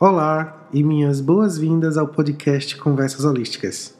Olá e minhas boas-vindas ao podcast Conversas Holísticas,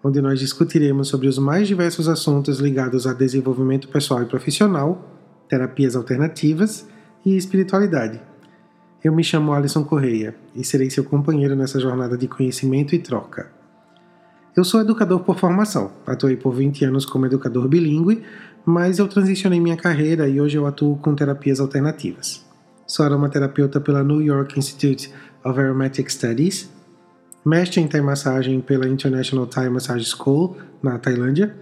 onde nós discutiremos sobre os mais diversos assuntos ligados a desenvolvimento pessoal e profissional, terapias alternativas e espiritualidade. Eu me chamo Alisson Correia e serei seu companheiro nessa jornada de conhecimento e troca. Eu sou educador por formação, atuei por 20 anos como educador bilíngue, mas eu transicionei minha carreira e hoje eu atuo com terapias alternativas. Sou aromaterapeuta pela New York Institute of Aromatic Studies, mestre em Thai Massagem pela International Thai Massage School, na Tailândia,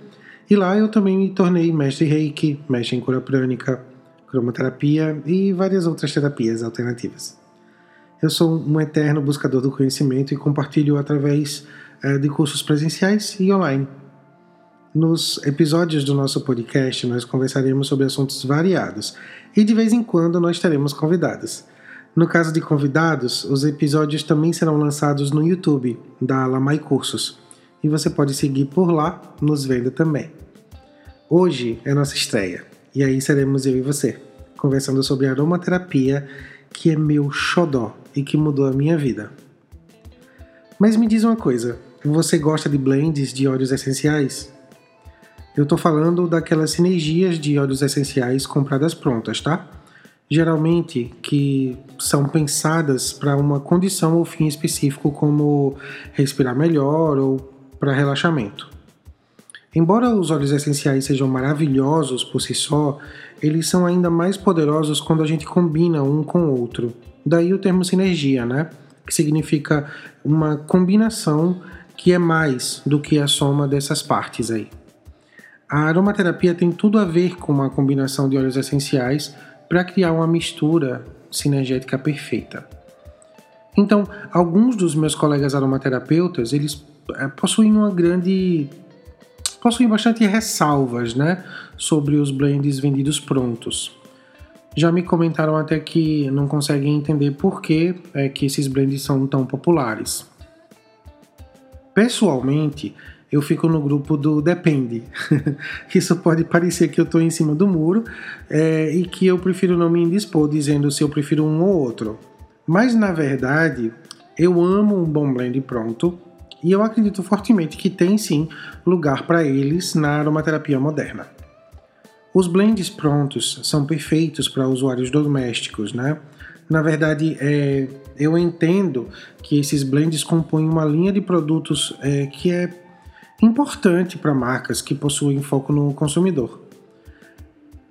e lá eu também me tornei mestre Reiki, mestre em cura prânica, cromoterapia e várias outras terapias alternativas. Eu sou um eterno buscador do conhecimento e compartilho através eh, de cursos presenciais e online. Nos episódios do nosso podcast, nós conversaremos sobre assuntos variados e de vez em quando nós teremos convidados. No caso de convidados, os episódios também serão lançados no YouTube da Lamai Cursos e você pode seguir por lá, nos vendo também. Hoje é nossa estreia e aí seremos eu e você conversando sobre aromaterapia, que é meu xodó e que mudou a minha vida. Mas me diz uma coisa, você gosta de blends de óleos essenciais? Eu tô falando daquelas sinergias de óleos essenciais compradas prontas, tá? geralmente que são pensadas para uma condição ou fim específico, como respirar melhor ou para relaxamento. Embora os óleos essenciais sejam maravilhosos por si só, eles são ainda mais poderosos quando a gente combina um com o outro. Daí o termo sinergia, né? Que significa uma combinação que é mais do que a soma dessas partes aí. A aromaterapia tem tudo a ver com uma combinação de óleos essenciais para criar uma mistura sinergética perfeita. Então, alguns dos meus colegas aromaterapeutas, eles é, possuem uma grande possuem bastante ressalvas, né, sobre os blends vendidos prontos. Já me comentaram até que não conseguem entender por que é que esses blends são tão populares. Pessoalmente, eu fico no grupo do depende. Isso pode parecer que eu estou em cima do muro é, e que eu prefiro não me indispor dizendo se eu prefiro um ou outro. Mas na verdade, eu amo um bom blend pronto e eu acredito fortemente que tem sim lugar para eles na aromaterapia moderna. Os blends prontos são perfeitos para usuários domésticos, né? Na verdade, é, eu entendo que esses blends compõem uma linha de produtos é, que é importante para marcas que possuem foco no consumidor.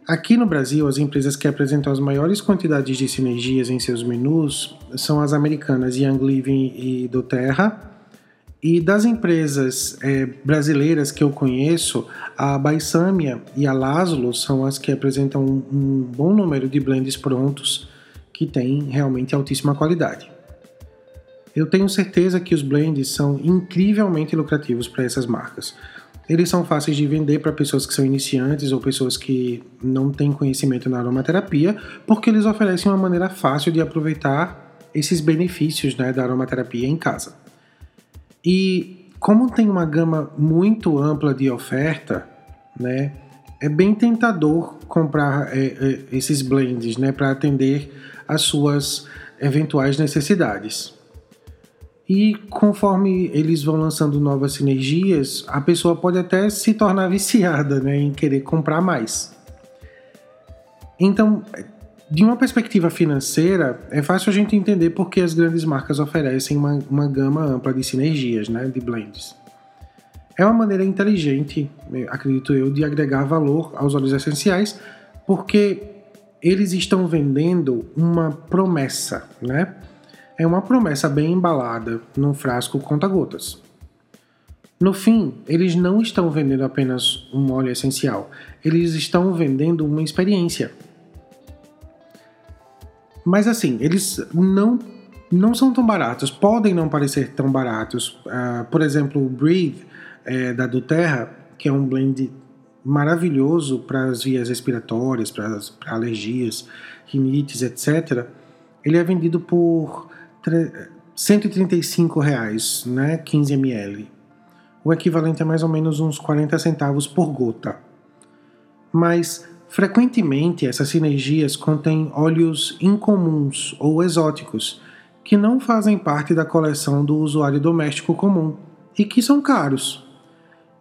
Aqui no Brasil, as empresas que apresentam as maiores quantidades de sinergias em seus menus são as americanas Young Living e doTERRA. E das empresas é, brasileiras que eu conheço, a Baisâmia e a Laszlo são as que apresentam um, um bom número de blends prontos que têm realmente altíssima qualidade. Eu tenho certeza que os blends são incrivelmente lucrativos para essas marcas. Eles são fáceis de vender para pessoas que são iniciantes ou pessoas que não têm conhecimento na aromaterapia, porque eles oferecem uma maneira fácil de aproveitar esses benefícios né, da aromaterapia em casa. E como tem uma gama muito ampla de oferta, né, é bem tentador comprar é, é, esses blends né, para atender às suas eventuais necessidades. E conforme eles vão lançando novas sinergias, a pessoa pode até se tornar viciada né, em querer comprar mais. Então, de uma perspectiva financeira, é fácil a gente entender por que as grandes marcas oferecem uma, uma gama ampla de sinergias, né, de blends. É uma maneira inteligente, acredito eu, de agregar valor aos óleos essenciais, porque eles estão vendendo uma promessa, né? É uma promessa bem embalada num frasco conta-gotas. No fim, eles não estão vendendo apenas um óleo essencial, eles estão vendendo uma experiência. Mas assim, eles não, não são tão baratos, podem não parecer tão baratos. Uh, por exemplo, o Breathe é, da doTERRA, que é um blend maravilhoso para as vias respiratórias, para alergias, rinites, etc. Ele é vendido por 135 reais, né, 15 ml. O equivalente a mais ou menos uns 40 centavos por gota. Mas frequentemente essas sinergias contêm óleos incomuns ou exóticos que não fazem parte da coleção do usuário doméstico comum e que são caros.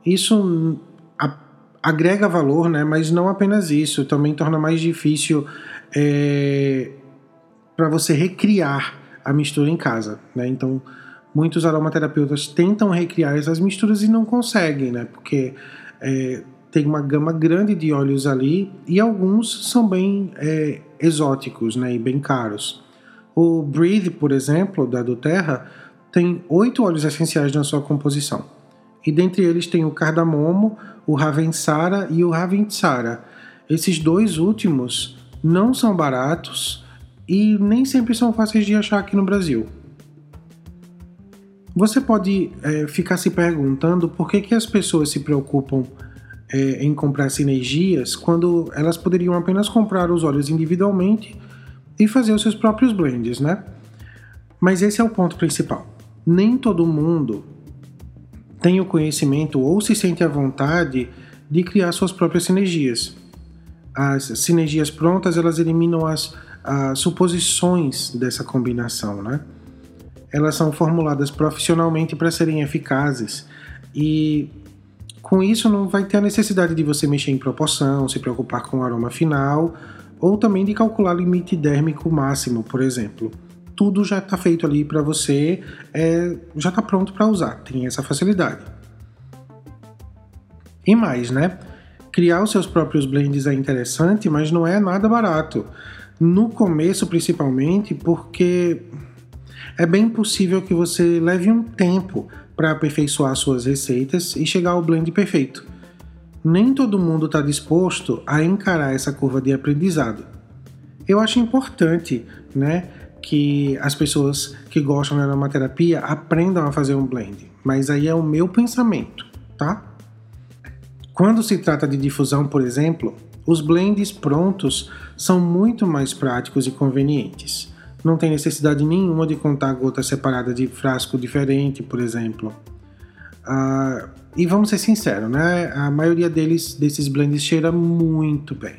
Isso agrega valor, né? mas não apenas isso, também torna mais difícil é, para você recriar a mistura em casa. Né? Então, muitos aromaterapeutas tentam recriar essas misturas e não conseguem, né? porque é, tem uma gama grande de óleos ali e alguns são bem é, exóticos né? e bem caros. O Breathe, por exemplo, da Doterra, tem oito óleos essenciais na sua composição. E dentre eles tem o cardamomo, o Ravensara e o Ravintsara. Esses dois últimos não são baratos e nem sempre são fáceis de achar aqui no Brasil. Você pode é, ficar se perguntando por que, que as pessoas se preocupam é, em comprar sinergias quando elas poderiam apenas comprar os óleos individualmente e fazer os seus próprios blends, né? Mas esse é o ponto principal. Nem todo mundo tem o conhecimento ou se sente à vontade de criar suas próprias sinergias. As sinergias prontas elas eliminam as, as suposições dessa combinação, né? Elas são formuladas profissionalmente para serem eficazes e com isso não vai ter a necessidade de você mexer em proporção, se preocupar com o aroma final ou também de calcular limite dérmico máximo, por exemplo tudo já está feito ali para você, é, já está pronto para usar, tem essa facilidade. E mais, né? Criar os seus próprios blends é interessante, mas não é nada barato. No começo, principalmente, porque é bem possível que você leve um tempo para aperfeiçoar suas receitas e chegar ao blend perfeito. Nem todo mundo está disposto a encarar essa curva de aprendizado. Eu acho importante, né? que as pessoas que gostam da aromaterapia aprendam a fazer um blend, mas aí é o meu pensamento, tá? Quando se trata de difusão, por exemplo, os blends prontos são muito mais práticos e convenientes. Não tem necessidade nenhuma de contar gotas separadas de frasco diferente, por exemplo. Uh, e vamos ser sinceros, né? A maioria deles, desses blends, cheira muito bem.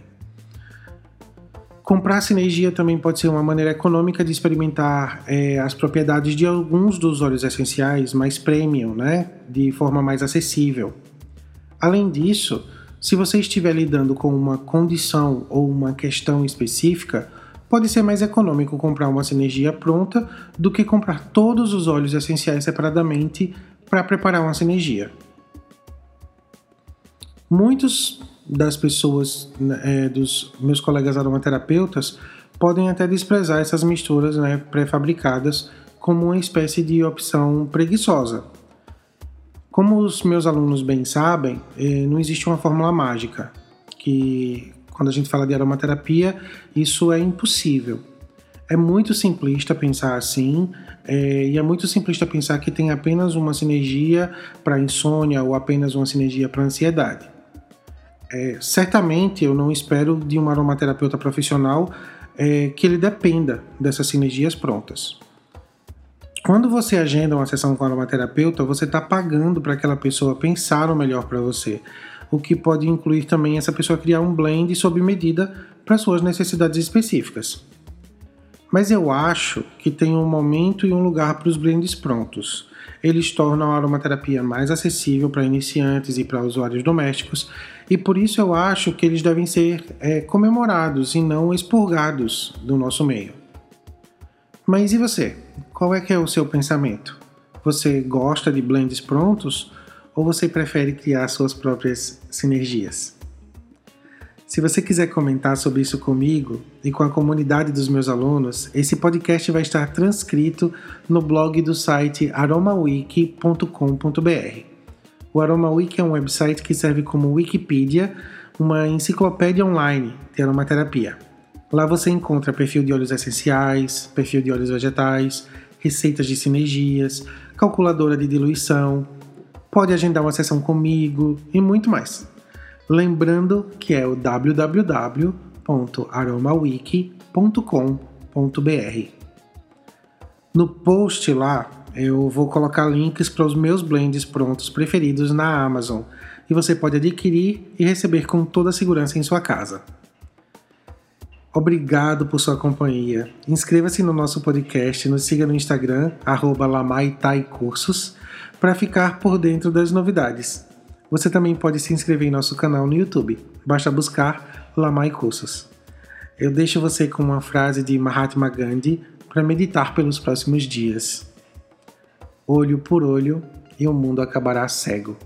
Comprar sinergia também pode ser uma maneira econômica de experimentar é, as propriedades de alguns dos óleos essenciais mais premium, né? De forma mais acessível. Além disso, se você estiver lidando com uma condição ou uma questão específica, pode ser mais econômico comprar uma sinergia pronta do que comprar todos os óleos essenciais separadamente para preparar uma sinergia. Muitos das pessoas, né, é, dos meus colegas aromaterapeutas, podem até desprezar essas misturas né, pré-fabricadas como uma espécie de opção preguiçosa. Como os meus alunos bem sabem, é, não existe uma fórmula mágica, que quando a gente fala de aromaterapia, isso é impossível. É muito simplista pensar assim, é, e é muito simplista pensar que tem apenas uma sinergia para insônia ou apenas uma sinergia para ansiedade. É, certamente eu não espero de um aromaterapeuta profissional é, que ele dependa dessas sinergias prontas. Quando você agenda uma sessão com aromaterapeuta, você está pagando para aquela pessoa pensar o melhor para você, o que pode incluir também essa pessoa criar um blend sob medida para suas necessidades específicas. Mas eu acho que tem um momento e um lugar para os blends prontos. Eles tornam a aromaterapia mais acessível para iniciantes e para usuários domésticos e por isso eu acho que eles devem ser é, comemorados e não expurgados do nosso meio. Mas e você? Qual é que é o seu pensamento? Você gosta de blends prontos ou você prefere criar suas próprias sinergias? Se você quiser comentar sobre isso comigo e com a comunidade dos meus alunos, esse podcast vai estar transcrito no blog do site aromawiki.com.br. O Aroma Wiki é um website que serve como Wikipedia, uma enciclopédia online de aromaterapia. Lá você encontra perfil de óleos essenciais, perfil de óleos vegetais, receitas de sinergias, calculadora de diluição, pode agendar uma sessão comigo e muito mais. Lembrando que é o www.aromawiki.com.br. No post lá eu vou colocar links para os meus blends prontos preferidos na Amazon e você pode adquirir e receber com toda a segurança em sua casa. Obrigado por sua companhia. Inscreva-se no nosso podcast, nos siga no Instagram, lamaitaicursos, para ficar por dentro das novidades. Você também pode se inscrever em nosso canal no YouTube. Basta buscar Lamai Cursos. Eu deixo você com uma frase de Mahatma Gandhi para meditar pelos próximos dias. Olho por olho e o mundo acabará cego.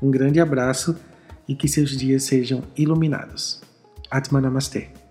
Um grande abraço e que seus dias sejam iluminados. Atma Namastê.